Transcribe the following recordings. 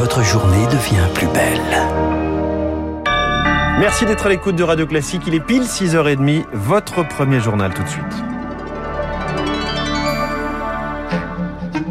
votre journée devient plus belle. Merci d'être à l'écoute de Radio Classique. Il est pile 6h30. Votre premier journal tout de suite.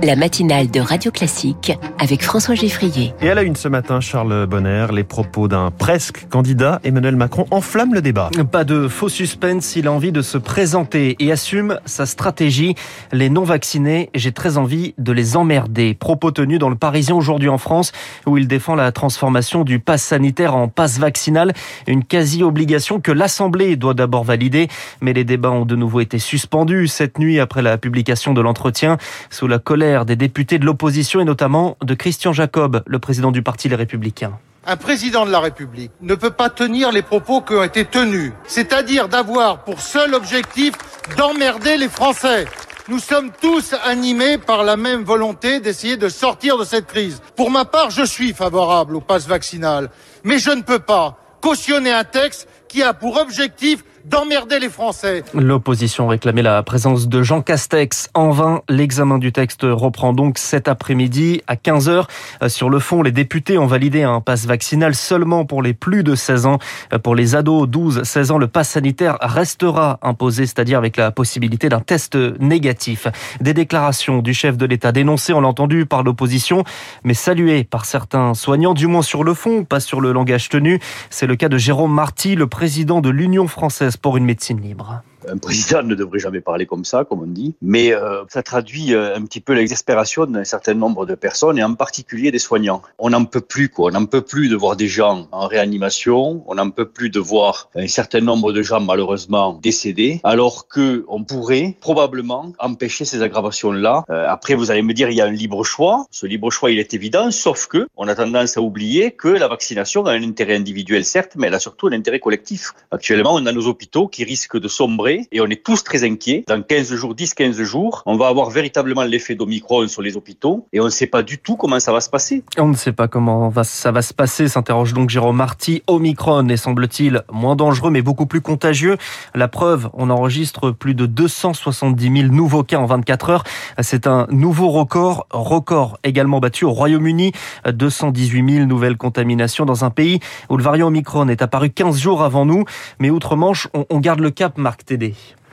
La matinale de Radio Classique avec François Geffrier. Et à la une ce matin, Charles Bonner, les propos d'un presque candidat, Emmanuel Macron, enflamment le débat. Pas de faux suspense, il a envie de se présenter et assume sa stratégie. Les non-vaccinés, j'ai très envie de les emmerder. Propos tenus dans le Parisien aujourd'hui en France, où il défend la transformation du pass sanitaire en pass vaccinal, une quasi-obligation que l'Assemblée doit d'abord valider. Mais les débats ont de nouveau été suspendus cette nuit après la publication de l'entretien sous la colère des députés de l'opposition et notamment de Christian Jacob, le président du parti Les Républicains. Un président de la République ne peut pas tenir les propos qui ont été tenus, c'est-à-dire d'avoir pour seul objectif d'emmerder les Français. Nous sommes tous animés par la même volonté d'essayer de sortir de cette crise. Pour ma part, je suis favorable au passe vaccinal, mais je ne peux pas cautionner un texte qui a pour objectif d'emmerder les Français. L'opposition réclamait la présence de Jean Castex. En vain, l'examen du texte reprend donc cet après-midi à 15h. Sur le fond, les députés ont validé un passe vaccinal seulement pour les plus de 16 ans. Pour les ados 12-16 ans, le passe sanitaire restera imposé, c'est-à-dire avec la possibilité d'un test négatif. Des déclarations du chef de l'État dénoncées, on l'a entendu, par l'opposition, mais saluées par certains soignants, du moins sur le fond, pas sur le langage tenu. C'est le cas de Jérôme Marty, le président de l'Union française pour une médecine libre. Un président ne devrait jamais parler comme ça, comme on dit, mais euh, ça traduit euh, un petit peu l'exaspération d'un certain nombre de personnes et en particulier des soignants. On n'en peut plus, quoi. On n'en peut plus de voir des gens en réanimation. On n'en peut plus de voir un certain nombre de gens malheureusement décédés, alors que on pourrait probablement empêcher ces aggravations-là. Euh, après, vous allez me dire, il y a un libre choix. Ce libre choix, il est évident, sauf que on a tendance à oublier que la vaccination a un intérêt individuel, certes, mais elle a surtout un intérêt collectif. Actuellement, on a nos hôpitaux qui risquent de sombrer et on est tous très inquiets. Dans 15 jours, 10-15 jours, on va avoir véritablement l'effet d'Omicron sur les hôpitaux et on ne sait pas du tout comment ça va se passer. On ne sait pas comment ça va se passer, s'interroge donc Jérôme Marty. Omicron est semble-t-il moins dangereux mais beaucoup plus contagieux. La preuve, on enregistre plus de 270 000 nouveaux cas en 24 heures. C'est un nouveau record, record également battu au Royaume-Uni. 218 000 nouvelles contaminations dans un pays où le variant Omicron est apparu 15 jours avant nous. Mais outre-Manche, on garde le cap, Marc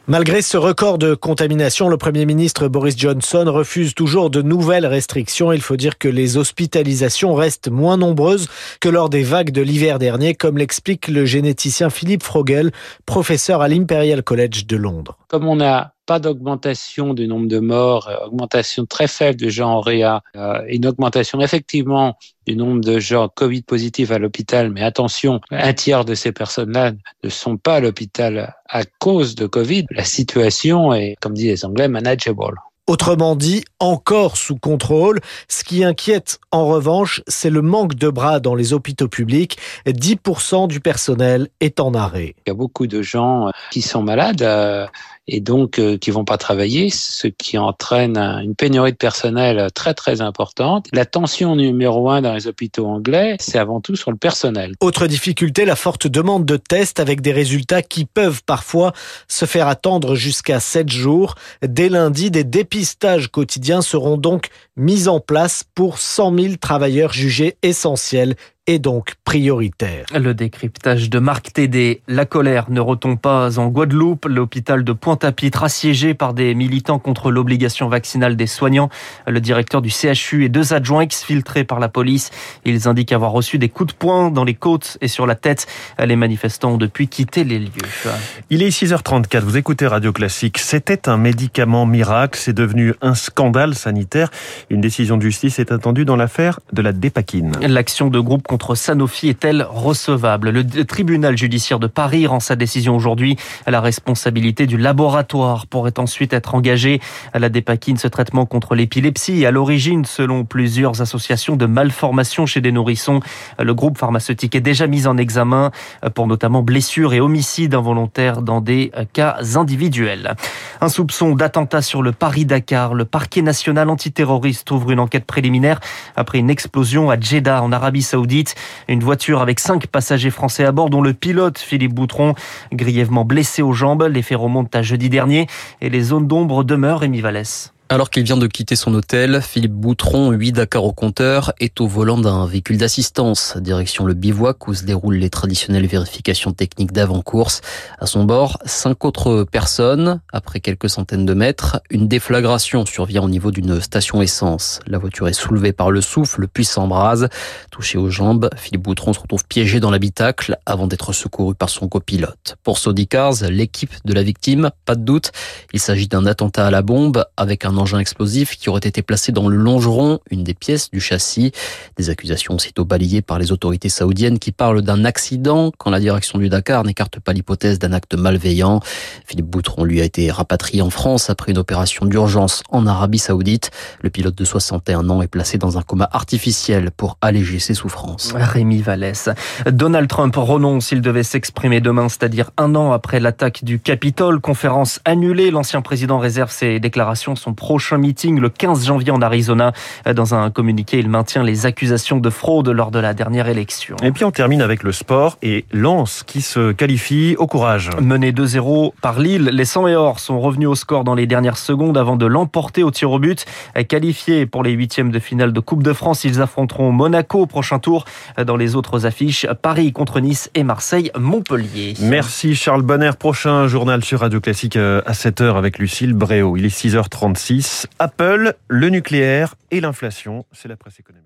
Malgré ce record de contamination, le Premier ministre Boris Johnson refuse toujours de nouvelles restrictions. Il faut dire que les hospitalisations restent moins nombreuses que lors des vagues de l'hiver dernier, comme l'explique le généticien Philippe Frogel, professeur à l'Imperial College de Londres. Comme on a pas d'augmentation du nombre de morts, euh, augmentation très faible de gens en réa, euh, une augmentation effectivement du nombre de gens Covid positifs à l'hôpital, mais attention, un tiers de ces personnes-là ne sont pas à l'hôpital à cause de Covid. La situation est, comme disent les Anglais, manageable. Autrement dit, encore sous contrôle. Ce qui inquiète en revanche, c'est le manque de bras dans les hôpitaux publics. 10% du personnel est en arrêt. Il y a beaucoup de gens qui sont malades et donc euh, qui vont pas travailler, ce qui entraîne une pénurie de personnel très très importante. La tension numéro un dans les hôpitaux anglais, c'est avant tout sur le personnel. Autre difficulté, la forte demande de tests avec des résultats qui peuvent parfois se faire attendre jusqu'à 7 jours. Dès lundi, des dépistages quotidiens seront donc mis en place pour 100 000 travailleurs jugés essentiels et donc prioritaire. Le décryptage de Marc Tédé. La colère ne retombe pas en Guadeloupe. L'hôpital de Pointe-à-Pitre assiégé par des militants contre l'obligation vaccinale des soignants. Le directeur du CHU et deux adjoints exfiltrés par la police. Ils indiquent avoir reçu des coups de poing dans les côtes et sur la tête. Les manifestants ont depuis quitté les lieux. Il est 6h34. Vous écoutez Radio Classique. C'était un médicament miracle. C'est devenu un scandale sanitaire. Une décision de justice est attendue dans l'affaire de la dépakine. L'action de groupe contre Sanofi est-elle recevable? Le tribunal judiciaire de Paris rend sa décision aujourd'hui. La responsabilité du laboratoire pourrait ensuite être engagée. La dépakine, ce traitement contre l'épilepsie, à l'origine, selon plusieurs associations de malformation chez des nourrissons, le groupe pharmaceutique est déjà mis en examen pour notamment blessures et homicides involontaires dans des cas individuels. Un soupçon d'attentat sur le Paris-Dakar. Le parquet national antiterroriste ouvre une enquête préliminaire après une explosion à Jeddah en Arabie Saoudite. Une voiture avec cinq passagers français à bord, dont le pilote Philippe Boutron, grièvement blessé aux jambes. Les faits remontent à jeudi dernier et les zones d'ombre demeurent, Rémi Vallès. Alors qu'il vient de quitter son hôtel, Philippe Boutron, 8 Dakar au compteur, est au volant d'un véhicule d'assistance, direction le bivouac où se déroulent les traditionnelles vérifications techniques d'avant-course. À son bord, cinq autres personnes. Après quelques centaines de mètres, une déflagration survient au niveau d'une station essence. La voiture est soulevée par le souffle, puis s'embrase. Touché aux jambes, Philippe Boutron se retrouve piégé dans l'habitacle avant d'être secouru par son copilote. Pour Saudi Cars, l'équipe de la victime, pas de doute, il s'agit d'un attentat à la bombe avec un engin explosif qui aurait été placé dans le longeron, une des pièces du châssis. Des accusations aussitôt balayées par les autorités saoudiennes qui parlent d'un accident quand la direction du Dakar n'écarte pas l'hypothèse d'un acte malveillant. Philippe Boutron lui a été rapatrié en France après une opération d'urgence en Arabie saoudite. Le pilote de 61 ans est placé dans un coma artificiel pour alléger ses souffrances. Rémi Vallès. Donald Trump renonce, il devait s'exprimer demain, c'est-à-dire un an après l'attaque du Capitole. Conférence annulée, l'ancien président réserve ses déclarations son prochain meeting le 15 janvier en Arizona. Dans un communiqué, il maintient les accusations de fraude lors de la dernière élection. Et puis on termine avec le sport et Lens qui se qualifie au courage. Mené 2-0 par Lille, les 100 et or sont revenus au score dans les dernières secondes avant de l'emporter au tir au but. Qualifiés pour les huitièmes de finale de Coupe de France, ils affronteront Monaco au prochain tour. Dans les autres affiches, Paris contre Nice et Marseille-Montpellier. Merci Charles Bonner. Prochain journal sur Radio Classique euh, à 7h avec Lucille Bréau. Il est 6h36. Apple, le nucléaire et l'inflation, c'est la presse économique.